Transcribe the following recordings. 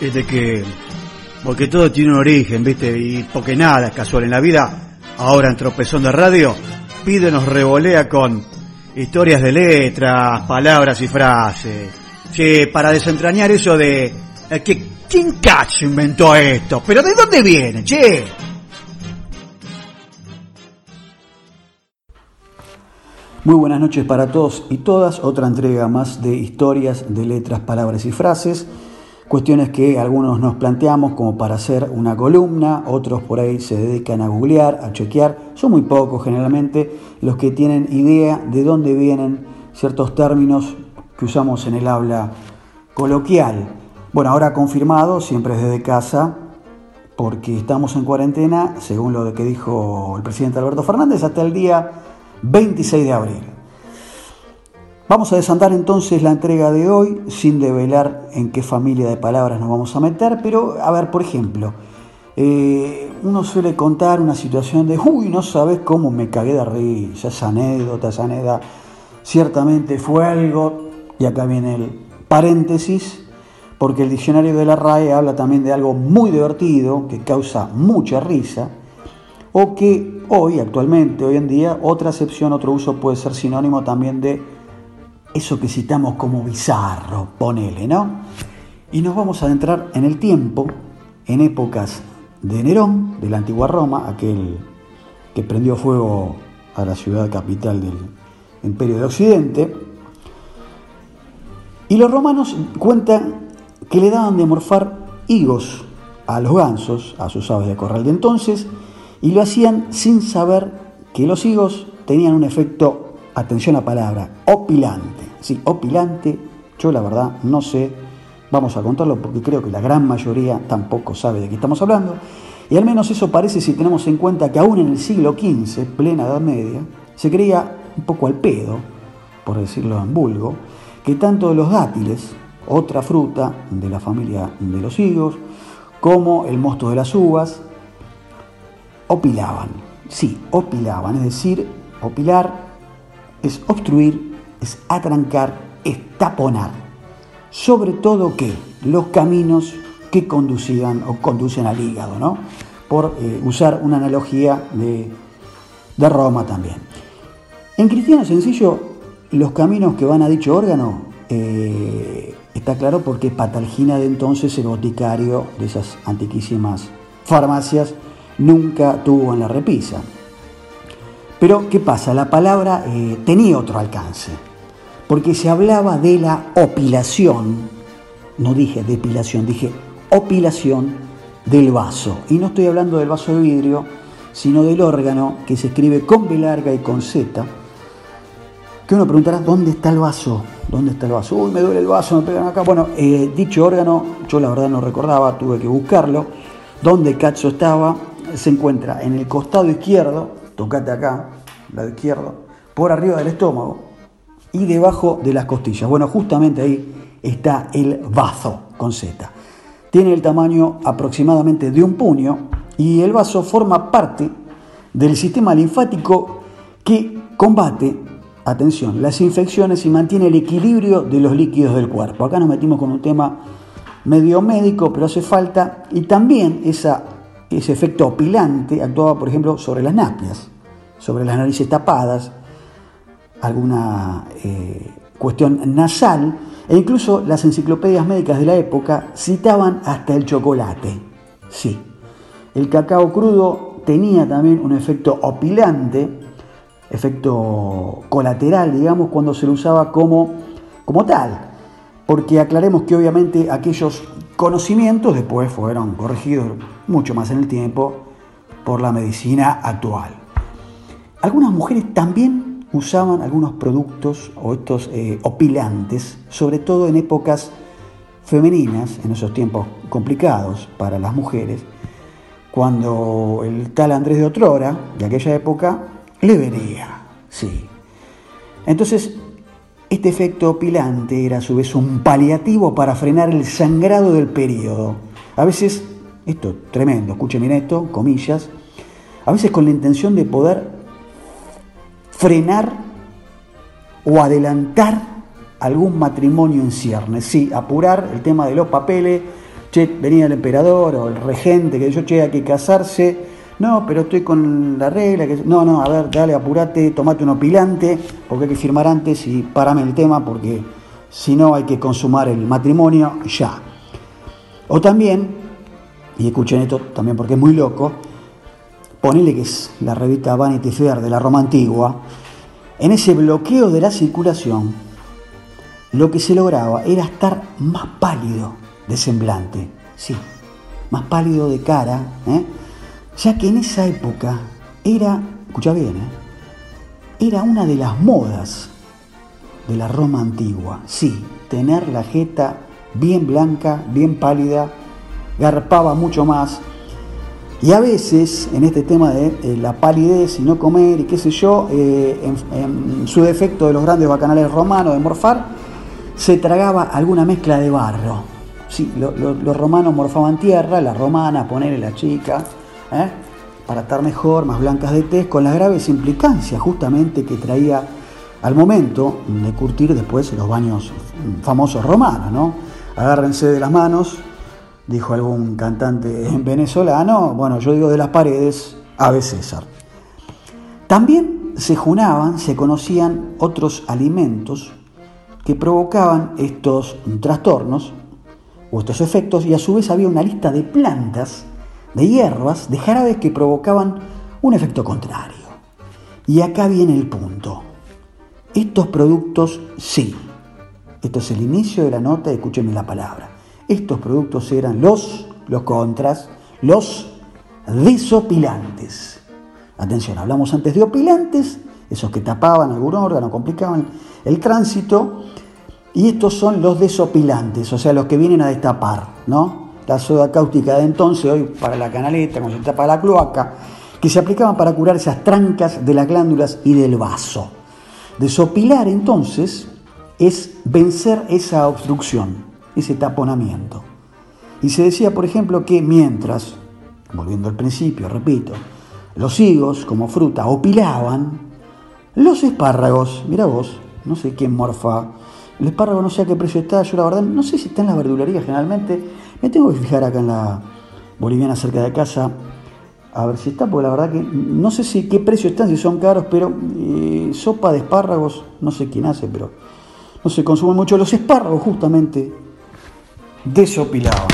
es de que, porque todo tiene un origen, ¿viste? Y porque nada es casual en la vida, ahora en Tropezón de Radio, pide nos revolea con historias de letras, palabras y frases. Sí, para desentrañar eso de eh, que quién cacho inventó esto, pero ¿de dónde viene, che? Muy buenas noches para todos y todas. Otra entrega más de historias de letras, palabras y frases. Cuestiones que algunos nos planteamos como para hacer una columna, otros por ahí se dedican a googlear, a chequear. Son muy pocos generalmente los que tienen idea de dónde vienen ciertos términos que usamos en el habla coloquial. Bueno, ahora confirmado, siempre desde casa, porque estamos en cuarentena, según lo que dijo el presidente Alberto Fernández, hasta el día 26 de abril. Vamos a desandar entonces la entrega de hoy sin develar en qué familia de palabras nos vamos a meter, pero a ver, por ejemplo, eh, uno suele contar una situación de, uy, no sabes cómo me cagué de risa, esa anécdota, esa anécdota, ciertamente fue algo, y acá viene el paréntesis, porque el diccionario de la RAE habla también de algo muy divertido, que causa mucha risa, o que hoy, actualmente, hoy en día, otra acepción, otro uso puede ser sinónimo también de eso que citamos como bizarro, ponele, ¿no? Y nos vamos a adentrar en el tiempo, en épocas de Nerón, de la antigua Roma, aquel que prendió fuego a la ciudad capital del Imperio de Occidente. Y los romanos cuentan que le daban de morfar higos a los gansos, a sus aves de corral de entonces, y lo hacían sin saber que los higos tenían un efecto, atención a la palabra, opilante. Sí, opilante, yo la verdad no sé, vamos a contarlo porque creo que la gran mayoría tampoco sabe de qué estamos hablando. Y al menos eso parece si tenemos en cuenta que aún en el siglo XV, plena Edad Media, se creía un poco al pedo, por decirlo en vulgo, que tanto los dátiles, otra fruta de la familia de los higos, como el mosto de las uvas, opilaban. Sí, opilaban, es decir, opilar es obstruir, es atrancar, es taponar. Sobre todo que los caminos que conducían o conducen al hígado, ¿no? Por eh, usar una analogía de, de Roma también. En cristiano sencillo, los caminos que van a dicho órgano, eh, está claro porque Patalgina de entonces el boticario de esas antiquísimas farmacias nunca tuvo en la repisa. Pero, ¿qué pasa? La palabra eh, tenía otro alcance, porque se hablaba de la opilación, no dije depilación, dije opilación del vaso. Y no estoy hablando del vaso de vidrio, sino del órgano que se escribe con B larga y con Z. Que uno preguntará, ¿dónde está el vaso? ¿Dónde está el vaso? Uy, me duele el vaso, me pegan acá. Bueno, eh, dicho órgano, yo la verdad no recordaba, tuve que buscarlo. ¿Dónde cacho estaba? se encuentra en el costado izquierdo, tocate acá, lado izquierdo, por arriba del estómago y debajo de las costillas. Bueno, justamente ahí está el vaso con Z. Tiene el tamaño aproximadamente de un puño y el vaso forma parte del sistema linfático que combate, atención, las infecciones y mantiene el equilibrio de los líquidos del cuerpo. Acá nos metimos con un tema medio médico, pero hace falta, y también esa ese efecto opilante actuaba, por ejemplo, sobre las napias, sobre las narices tapadas, alguna eh, cuestión nasal, e incluso las enciclopedias médicas de la época citaban hasta el chocolate. Sí, el cacao crudo tenía también un efecto opilante, efecto colateral, digamos, cuando se lo usaba como, como tal. Porque aclaremos que obviamente aquellos conocimientos después fueron corregidos mucho más en el tiempo por la medicina actual. Algunas mujeres también usaban algunos productos o estos eh, opilantes, sobre todo en épocas femeninas, en esos tiempos complicados para las mujeres, cuando el tal Andrés de Otrora, de aquella época, le venía, sí. Entonces, este efecto opilante era a su vez un paliativo para frenar el sangrado del periodo. A veces, esto tremendo, escuchen bien esto, comillas, a veces con la intención de poder frenar o adelantar algún matrimonio en ciernes. Sí, apurar el tema de los papeles. Che, venía el emperador o el regente que dijo, che, hay que casarse, no, pero estoy con la regla, que no, no, a ver, dale, apurate, tomate un opilante, porque hay que firmar antes y parame el tema, porque si no hay que consumar el matrimonio ya. O también, y escuchen esto también porque es muy loco, ponele que es la revista Vanity Fair de la Roma Antigua, en ese bloqueo de la circulación, lo que se lograba era estar más pálido de semblante, sí, más pálido de cara, ¿eh? ya que en esa época era, escucha bien, ¿eh? era una de las modas de la Roma antigua, sí, tener la jeta bien blanca, bien pálida, garpaba mucho más. Y a veces, en este tema de eh, la palidez y no comer y qué sé yo, en, su defecto de los grandes bacanales romanos de morfar, se tragaba alguna mezcla de barro. Sí, los romanos morfaban tierra, la romana, ponerle la chica, ¿eh? para estar mejor, más blancas de tez, con las graves implicancias justamente que traía al momento de curtir después los baños famosos romanos, ¿no? Agárrense de las manos, dijo algún cantante venezolano, bueno, yo digo de las paredes, Ave César. También se junaban, se conocían otros alimentos que provocaban estos trastornos o estos efectos y a su vez había una lista de plantas, de hierbas, de jarabes que provocaban un efecto contrario. Y acá viene el punto. Estos productos sí. Esto es el inicio de la nota, escúchenme la palabra. Estos productos eran los, los contras, los desopilantes. Atención, hablamos antes de opilantes, esos que tapaban algún órgano, complicaban el tránsito, y estos son los desopilantes, o sea, los que vienen a destapar, ¿no? La soda cáustica de entonces, hoy para la canaleta, cuando se tapa la cloaca, que se aplicaban para curar esas trancas de las glándulas y del vaso. Desopilar entonces es vencer esa obstrucción, ese taponamiento. Y se decía, por ejemplo, que mientras, volviendo al principio, repito, los higos como fruta opilaban, los espárragos, mira vos, no sé quién morfa el espárrago no sé a qué precio está, yo la verdad no sé si está en la verdulería generalmente. Me tengo que fijar acá en la boliviana cerca de casa a ver si está, porque la verdad que no sé si qué precio están, si son caros, pero eh, sopa de espárragos, no sé quién hace, pero no se consumen mucho. Los espárragos justamente desopilaban.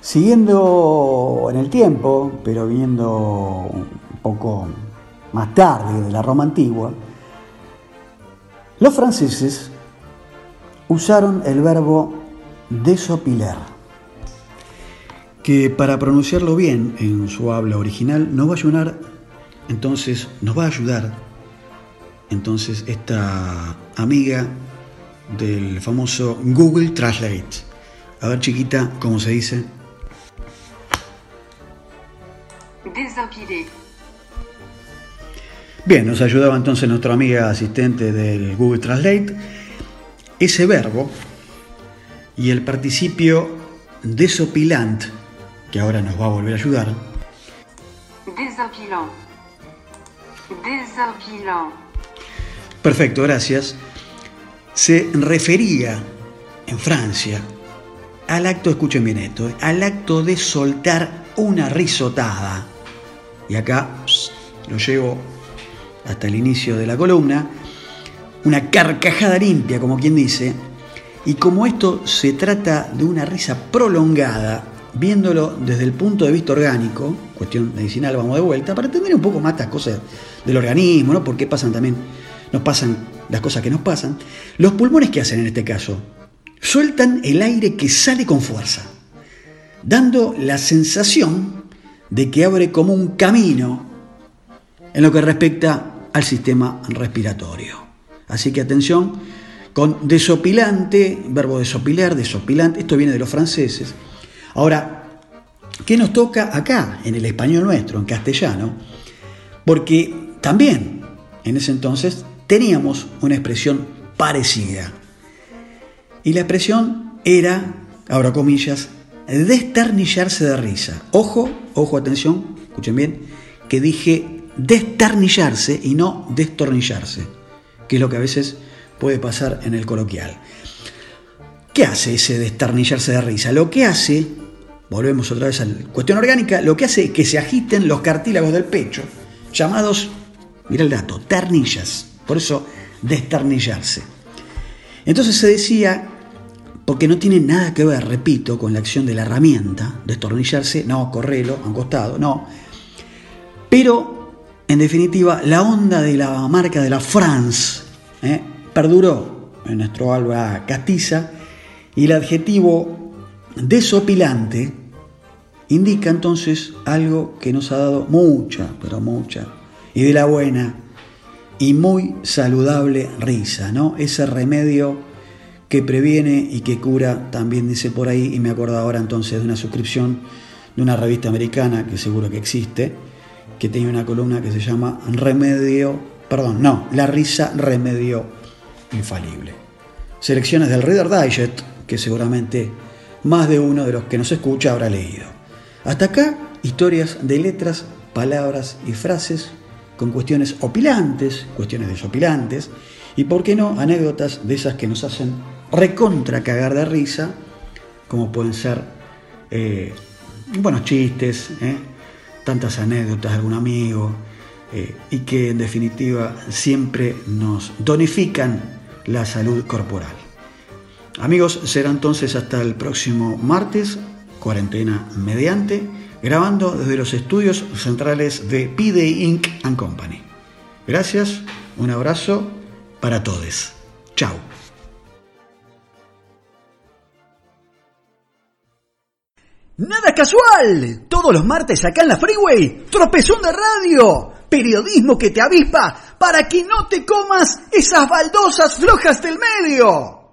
Siguiendo en el tiempo, pero viendo un poco más tarde de la Roma antigua, los franceses usaron el verbo desopilar, que para pronunciarlo bien en su habla original nos va a ayudar, entonces nos va a ayudar entonces esta amiga del famoso Google Translate. A ver chiquita, ¿cómo se dice? Desopilar. Bien, nos ayudaba entonces nuestra amiga asistente del Google Translate. Ese verbo y el participio desopilant, que ahora nos va a volver a ayudar. Desopilant. Desopilant. Perfecto, gracias. Se refería en Francia al acto, escuchen bien esto, eh, al acto de soltar una risotada. Y acá lo llevo hasta el inicio de la columna, una carcajada limpia, como quien dice, y como esto se trata de una risa prolongada, viéndolo desde el punto de vista orgánico, cuestión medicinal, vamos de vuelta, para entender un poco más estas cosas del organismo, ¿no? Por qué pasan también, nos pasan las cosas que nos pasan. Los pulmones, ¿qué hacen en este caso? Sueltan el aire que sale con fuerza, dando la sensación de que abre como un camino en lo que respecta al sistema respiratorio. Así que atención con desopilante, verbo desopilar, desopilante, esto viene de los franceses. Ahora, ¿qué nos toca acá, en el español nuestro, en castellano? Porque también en ese entonces teníamos una expresión parecida. Y la expresión era, ahora comillas, desternillarse de risa. Ojo, ojo, atención, escuchen bien, que dije destarnillarse y no destornillarse, que es lo que a veces puede pasar en el coloquial. ¿Qué hace ese desternillarse de risa? Lo que hace, volvemos otra vez a la cuestión orgánica, lo que hace es que se agiten los cartílagos del pecho, llamados, mira el dato, ternillas. Por eso, desternillarse. Entonces se decía, porque no tiene nada que ver, repito, con la acción de la herramienta, destornillarse, no, correlo, a costado, no. Pero, en definitiva, la onda de la marca de la France ¿eh? perduró en nuestro alba castiza y el adjetivo desopilante indica entonces algo que nos ha dado mucha, pero mucha, y de la buena y muy saludable risa, ¿no? Ese remedio que previene y que cura, también dice por ahí, y me acuerdo ahora entonces de una suscripción de una revista americana que seguro que existe, que tiene una columna que se llama Remedio, perdón, no, la risa remedio infalible. Selecciones del Reader Digest, que seguramente más de uno de los que nos escucha habrá leído. Hasta acá, historias de letras, palabras y frases con cuestiones opilantes, cuestiones desopilantes, y por qué no, anécdotas de esas que nos hacen recontra cagar de risa, como pueden ser eh, buenos chistes, eh, tantas anécdotas de algún amigo, eh, y que en definitiva siempre nos donifican la salud corporal. Amigos, será entonces hasta el próximo martes, cuarentena mediante, grabando desde los estudios centrales de Pide Inc. and Company. Gracias, un abrazo para todos. Chao. Nada casual. Todos los martes acá en la Freeway, tropezón de radio. Periodismo que te avispa para que no te comas esas baldosas flojas del medio.